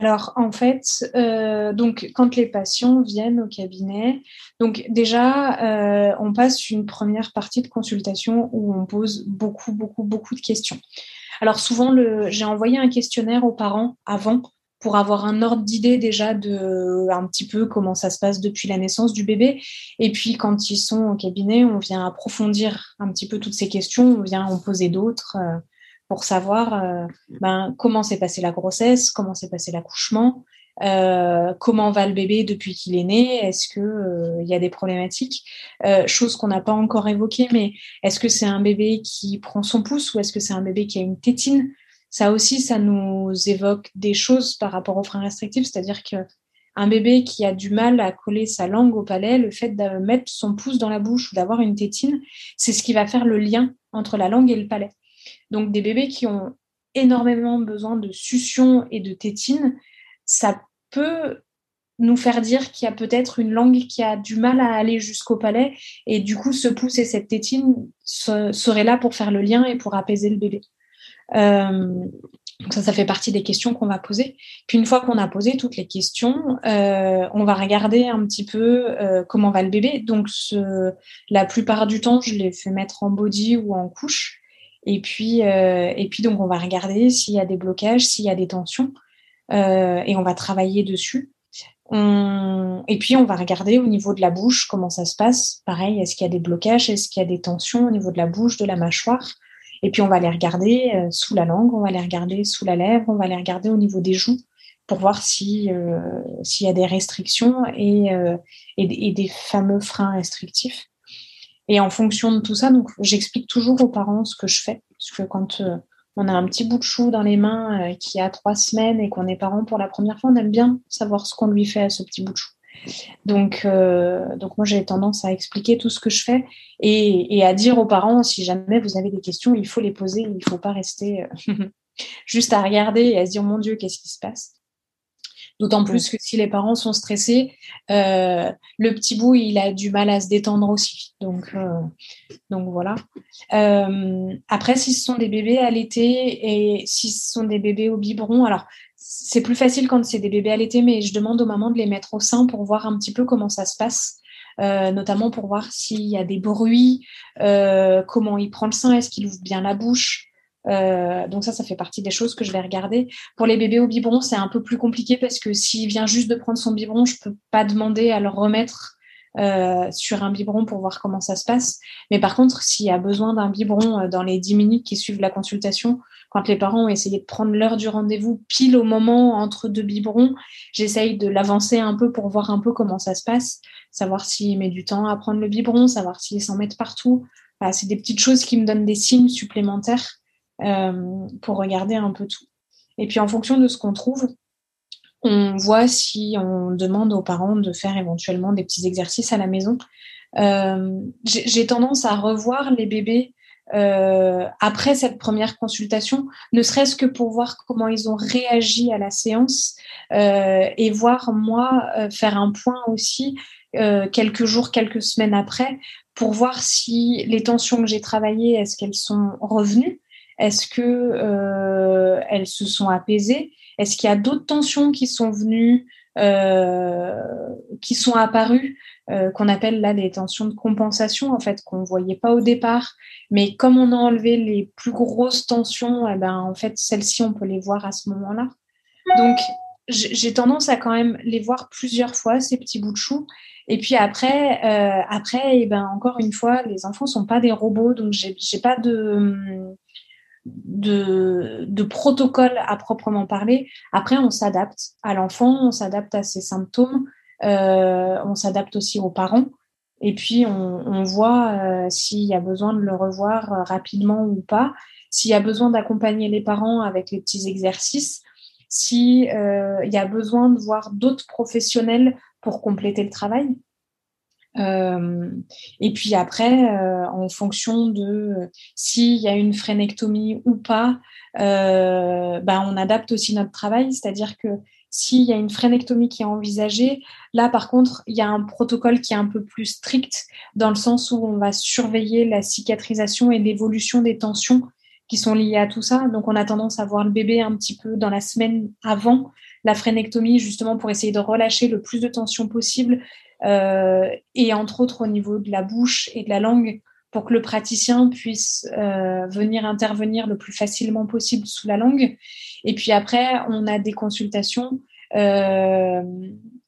Alors en fait, euh, donc quand les patients viennent au cabinet, donc déjà euh, on passe une première partie de consultation où on pose beaucoup beaucoup beaucoup de questions. Alors souvent j'ai envoyé un questionnaire aux parents avant pour avoir un ordre d'idée déjà de un petit peu comment ça se passe depuis la naissance du bébé. Et puis quand ils sont au cabinet, on vient approfondir un petit peu toutes ces questions, on vient en poser d'autres. Euh, pour savoir euh, ben, comment s'est passée la grossesse, comment s'est passé l'accouchement, euh, comment va le bébé depuis qu'il est né, est-ce que il euh, y a des problématiques, chose qu'on n'a pas encore évoquée, mais est-ce que c'est un bébé qui prend son pouce ou est-ce que c'est un bébé qui a une tétine? Ça aussi, ça nous évoque des choses par rapport aux freins restrictifs, c'est-à-dire que un bébé qui a du mal à coller sa langue au palais, le fait de mettre son pouce dans la bouche ou d'avoir une tétine, c'est ce qui va faire le lien entre la langue et le palais. Donc des bébés qui ont énormément besoin de succion et de tétine, ça peut nous faire dire qu'il y a peut-être une langue qui a du mal à aller jusqu'au palais et du coup ce pouce et cette tétine seraient là pour faire le lien et pour apaiser le bébé. Euh, donc ça, ça fait partie des questions qu'on va poser. Puis une fois qu'on a posé toutes les questions, euh, on va regarder un petit peu euh, comment va le bébé. Donc la plupart du temps, je les fais mettre en body ou en couche. Et puis, euh, et puis donc on va regarder s'il y a des blocages, s'il y a des tensions, euh, et on va travailler dessus. Et puis on va regarder au niveau de la bouche comment ça se passe. Pareil, est-ce qu'il y a des blocages, est-ce qu'il y a des tensions au niveau de la bouche, de la mâchoire? Et puis on va les regarder euh, sous la langue, on va les regarder sous la lèvre, on va les regarder au niveau des joues pour voir si s'il y a des restrictions et, et, et, des fameux freins restrictifs. Et en fonction de tout ça, donc j'explique toujours aux parents ce que je fais. Parce que quand euh, on a un petit bout de chou dans les mains euh, qui a trois semaines et qu'on est parent pour la première fois, on aime bien savoir ce qu'on lui fait à ce petit bout de chou. Donc, euh, donc moi, j'ai tendance à expliquer tout ce que je fais et, et, à dire aux parents, si jamais vous avez des questions, il faut les poser, il ne faut pas rester juste à regarder et à se dire, mon Dieu, qu'est-ce qui se passe? D'autant plus que si les parents sont stressés, euh, le petit bout, il a du mal à se détendre aussi. Donc, euh, donc voilà. Euh, après, si ce sont des bébés allaités et si ce sont des bébés au biberon, alors c'est plus facile quand c'est des bébés allaités, mais je demande aux mamans de les mettre au sein pour voir un petit peu comment ça se passe. notamment pour voir s'il y a des bruits, comment il prend le sein, est-ce qu'il ouvre bien la bouche, euh, donc ça, ça fait partie des choses que je vais regarder. Pour les bébés au biberon, c'est un peu plus compliqué parce que s'il vient juste de prendre son biberon, je peux pas demander à le remettre euh, sur un biberon pour voir comment ça se passe. Mais par contre, s'il a besoin d'un biberon euh, dans les 10 minutes qui suivent la consultation, quand les parents ont essayé de prendre l'heure du rendez-vous pile au moment entre deux biberons, j'essaye de l'avancer un peu pour voir un peu comment ça se passe, savoir s'il met du temps à prendre le biberon, savoir s'il s'en met partout. c'est des petites choses qui me donnent des signes supplémentaires pour regarder un peu tout. Et puis en fonction de ce qu'on trouve, on voit si on demande aux parents de faire éventuellement des petits exercices à la maison. Euh, j'ai tendance à revoir les bébés euh, après cette première consultation, ne serait-ce que pour voir comment ils ont réagi à la séance euh, et voir moi euh, faire un point aussi quelques jours, quelques semaines après pour voir si les tensions que j'ai travaillées, est-ce qu'elles sont revenues est-ce que euh, elles se sont apaisées? Est-ce qu'il y a d'autres tensions qui sont venues, euh, qui sont apparues, euh, qu'on appelle là des tensions de compensation, en fait, qu'on voyait pas au départ, mais comme on a enlevé les plus grosses tensions, eh ben en fait celles-ci on peut les voir à ce moment-là. Donc j'ai tendance à quand même les voir plusieurs fois ces petits bouts de chou. Et puis après, après, eh ben encore une fois, les enfants sont pas des robots, donc j'ai pas de de, de protocole à proprement parler. Après, on s'adapte à l'enfant, on s'adapte à ses symptômes, euh, on s'adapte aussi aux parents. Et puis, on, voit euh, s'il y a besoin de le revoir euh, rapidement ou pas, s'il y a besoin d'accompagner les parents avec les petits exercices, s'il y a besoin de voir d'autres professionnels pour compléter le travail. Euh, et puis après, euh, en fonction de s'il y a une frénectomie ou pas, euh, ben on adapte aussi notre travail. C'est-à-dire que s'il y a une frénectomie qui est envisagée, là par contre, il y a un protocole qui est un peu plus strict dans le sens où on va surveiller la cicatrisation et l'évolution des tensions qui sont liées à tout ça. Donc, on a tendance à voir le bébé un petit peu dans la semaine avant la frénectomie, justement pour essayer de relâcher le plus de tension possible, euh, et entre autres au niveau de la bouche et de la langue, pour que le praticien puisse euh, venir intervenir le plus facilement possible sous la langue. Et puis après, on a des consultations euh,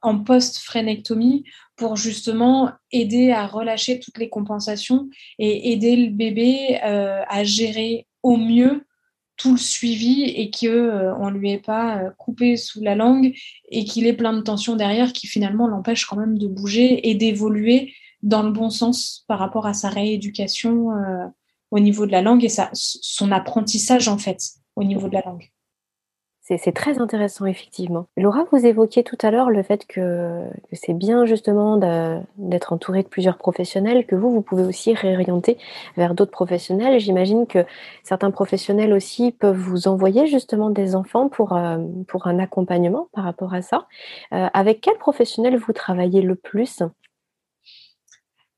en post-frénectomie pour justement aider à relâcher toutes les compensations et aider le bébé euh, à gérer au mieux tout le suivi et qu'on euh, on lui ait pas euh, coupé sous la langue et qu'il ait plein de tensions derrière qui finalement l'empêchent quand même de bouger et d'évoluer dans le bon sens par rapport à sa rééducation au niveau de la langue et sa, son apprentissage en fait au niveau de la langue. C'est très intéressant, effectivement. Laura, vous évoquiez tout à l'heure le fait que, c'est bien justement d'être entouré de plusieurs professionnels, que vous, vous pouvez aussi réorienter vers d'autres professionnels. J'imagine que certains professionnels aussi peuvent vous envoyer justement des enfants pour, euh, un accompagnement par rapport à ça. Euh, avec quel professionnel vous travaillez le plus?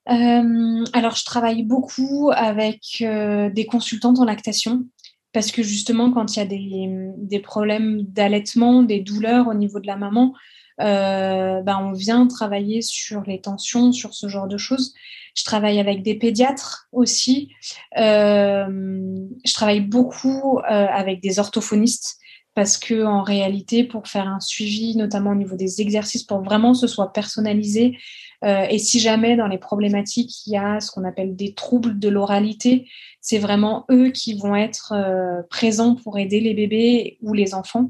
Euh, alors, je travaille beaucoup avec des consultantes en lactation parce que justement, quand il y a des, problèmes d'allaitement, des douleurs au niveau de la maman, euh, ben on vient travailler sur les tensions, sur ce genre de choses. Je travaille avec des pédiatres aussi. Euh, je travaille beaucoup euh, avec des orthophonistes parce que en réalité, pour faire un suivi, notamment au niveau des exercices, pour vraiment que ce soit personnalisé, euh, et si jamais dans les problématiques, il y a ce qu'on appelle des troubles de l'oralité, c'est vraiment eux qui vont être euh, présents pour aider les bébés ou les enfants.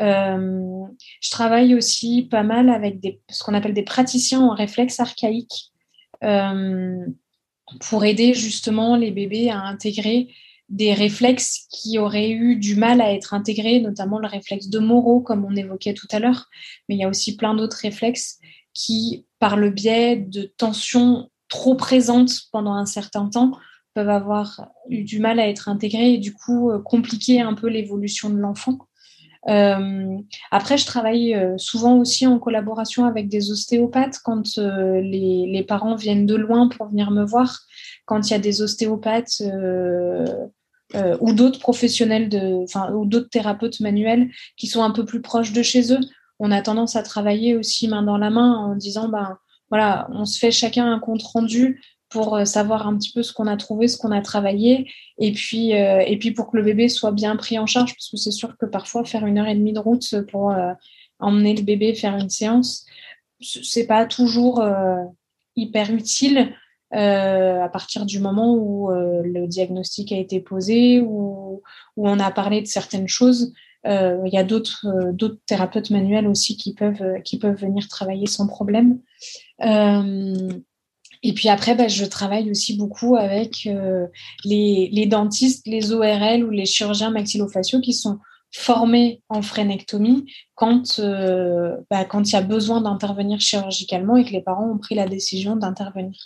Euh, je travaille aussi pas mal avec ce qu'on appelle des praticiens en réflexe archaïque pour aider justement les bébés à intégrer des réflexes qui auraient eu du mal à être intégrés, notamment le réflexe de Moreau, comme on évoquait tout à l'heure. Mais il y a aussi plein d'autres réflexes qui, par le biais de tensions trop présentes pendant un certain temps, peuvent avoir eu du mal à être intégrées et du coup euh, compliquer un peu l'évolution de l'enfant. Euh, après, je travaille euh, souvent aussi en collaboration avec des ostéopathes quand les, parents viennent de loin pour venir me voir. Quand il y a des ostéopathes ou d'autres professionnels de, enfin, ou d'autres thérapeutes manuels qui sont un peu plus proches de chez eux, on a tendance à travailler aussi main dans la main en disant, ben voilà, on se fait chacun un compte rendu pour euh, savoir un petit peu ce qu'on a trouvé, ce qu'on a travaillé, et puis, euh, et puis pour que le bébé soit bien pris en charge, parce que c'est sûr que parfois faire une heure et demie de route pour euh, emmener le bébé faire une séance, c'est pas toujours hyper utile à partir du moment où le diagnostic a été posé, ou où on a parlé de certaines choses. Euh, il y a d'autres euh, thérapeutes manuels aussi qui peuvent euh, venir travailler sans problème. Et puis après, bah, je travaille aussi beaucoup avec les, les, dentistes, les ORL ou les chirurgiens maxillofaciaux qui sont formés en frénectomie quand bah, quand il y a besoin d'intervenir chirurgicalement et que les parents ont pris la décision d'intervenir.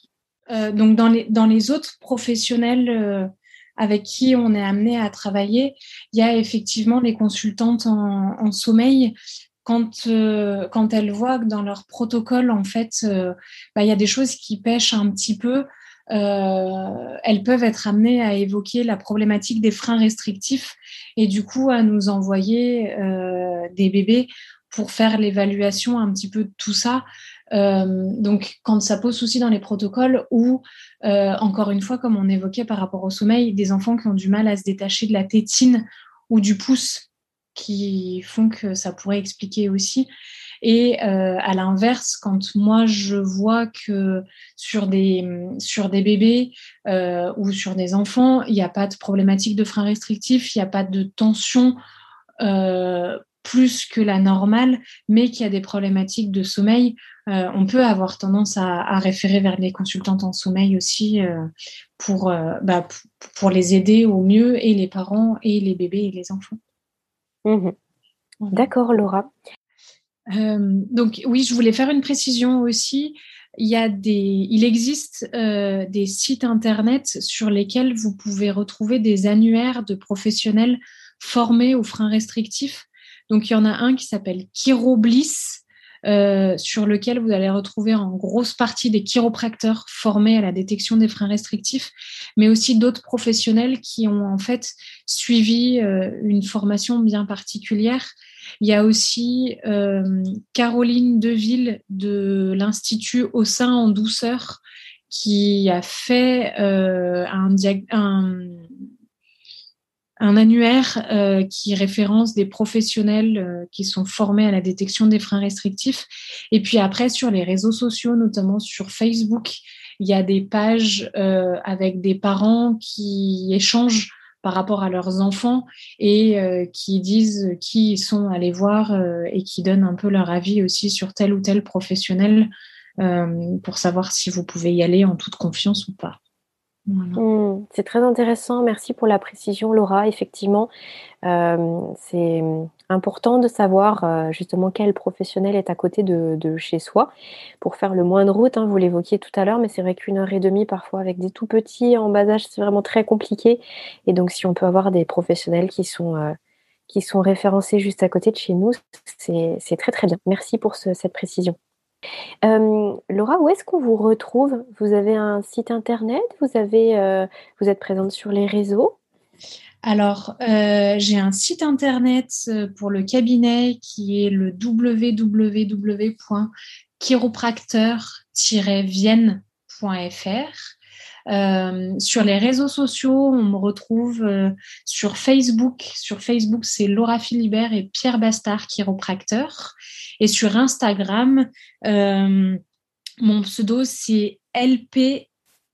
Donc dans les dans les autres professionnels avec qui on est amené à travailler, il y a effectivement les consultantes en, sommeil. Quand, euh, quand elles voient que dans leur protocole, en fait, euh, bah, il y a des choses qui pêchent un petit peu, euh, elles peuvent être amenées à évoquer la problématique des freins restrictifs et du coup à nous envoyer des bébés pour faire l'évaluation un petit peu de tout ça. Donc, quand ça pose souci dans les protocoles ou euh, encore une fois, comme on évoquait par rapport au sommeil, des enfants qui ont du mal à se détacher de la tétine ou du pouce, qui font que ça pourrait expliquer aussi. Et euh, à l'inverse, quand moi je vois que sur des, sur des bébés euh, ou sur des enfants, il n'y a pas de problématique de frein restrictif, il n'y a pas de tension plus que la normale, mais qu'il y a des problématiques de sommeil, euh, on peut avoir tendance à, référer vers les consultantes en sommeil aussi euh, pour, euh, bah, pour les aider au mieux, et les parents, et les bébés, et les enfants. Mmh D'accord, Laura. donc oui, je voulais faire une précision aussi. Il, y a des, il existe des sites internet sur lesquels vous pouvez retrouver des annuaires de professionnels formés aux freins restrictifs donc, il y en a un qui s'appelle Chirobliss. Euh, sur lequel vous allez retrouver en grosse partie des chiropracteurs formés à la détection des freins restrictifs, mais aussi d'autres professionnels qui ont en fait suivi euh, une formation bien particulière. Il y a aussi euh, Caroline Deville de l'Institut Au sein en douceur qui a fait un, un un annuaire euh, qui référence des professionnels euh, qui sont formés à la détection des freins restrictifs. Et puis après, sur les réseaux sociaux, notamment sur Facebook, il y a des pages euh, avec des parents qui échangent par rapport à leurs enfants et qui disent qui ils sont allés voir et qui donnent un peu leur avis aussi sur tel ou tel professionnel pour savoir si vous pouvez y aller en toute confiance ou pas. Mmh, c'est très intéressant. Merci pour la précision, Laura. Effectivement, euh, c'est important de savoir euh, justement quel professionnel est à côté de, chez soi pour faire le moins de route. Hein, vous l'évoquiez tout à l'heure, mais c'est vrai qu'une heure et demie parfois avec des tout petits en bas âge, c'est vraiment très compliqué. Et donc, si on peut avoir des professionnels qui sont euh, qui sont référencés juste à côté de chez nous, c'est très très bien. Merci pour cette précision. Euh, Laura, où est-ce qu'on vous retrouve? Vous avez un site internet? Vous avez, euh, vous êtes présente sur les réseaux? Alors, euh, j'ai un site internet pour le cabinet qui est le www.chiropracteur-vienne.fr. sur les réseaux sociaux, on me retrouve sur Facebook. Sur Facebook, c'est Laura Philibert et Pierre Bastard, chiropracteur. Et sur Instagram, euh, mon pseudo, c'est LP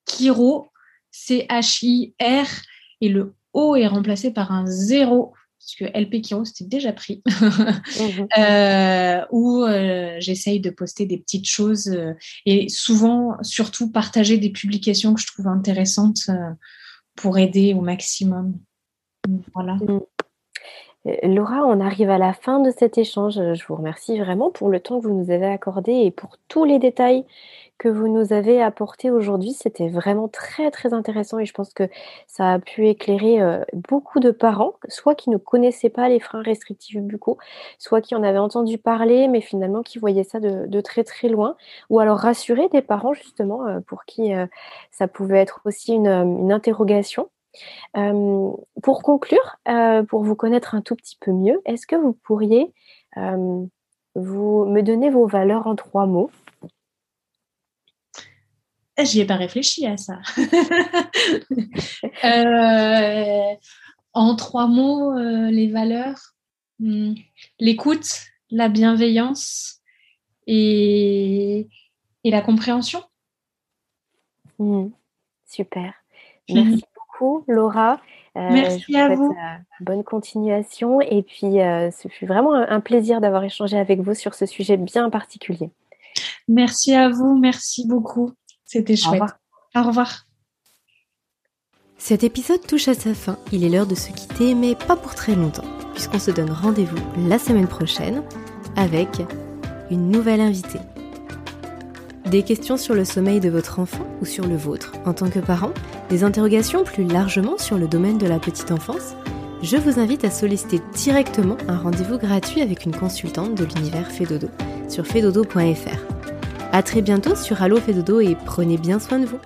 Kiro, C-H-I-R, et le O est remplacé par un zéro, parce que LP Kiro, c'était déjà pris. Mhm. Euh, où euh, j'essaye de poster des petites choses et souvent, surtout, partager des publications que je trouve intéressantes pour aider au maximum. Voilà. Euh, Laura, on arrive à la fin de cet échange. Je vous remercie vraiment pour le temps que vous nous avez accordé et pour tous les détails que vous nous avez apportés aujourd'hui. C'était vraiment très très intéressant et je pense que ça a pu éclairer euh, beaucoup de parents, soit qui ne connaissaient pas les freins restrictifs buccaux, soit qui en avaient entendu parler mais finalement qui voyaient ça de, très très loin, ou alors rassurer des parents justement euh, pour qui ça pouvait être aussi une interrogation pour conclure, pour vous connaître un tout petit peu mieux, est-ce que vous pourriez vous me donner vos valeurs en trois mots? J'y ai pas réfléchi à ça. Euh, en trois mots, euh, les valeurs, hmm, l'écoute, la bienveillance et, la compréhension. Mmh, super. Merci Laura. Euh, Merci à vous. Bonne continuation. Et puis, ce fut vraiment un, plaisir d'avoir échangé avec vous sur ce sujet bien particulier. Merci à vous. Merci beaucoup. C'était chouette. Au revoir. Cet épisode touche à sa fin. Il est l'heure de se quitter, mais pas pour très longtemps, puisqu'on se donne rendez-vous la semaine prochaine avec une nouvelle invitée. Des questions sur le sommeil de votre enfant ou sur le vôtre en tant que parent Des interrogations plus largement sur le domaine de la petite enfance Je vous invite à solliciter directement un rendez-vous gratuit avec une consultante de l'univers Fedodo sur fedodo.fr. A très bientôt sur Allo Fedodo et prenez bien soin de vous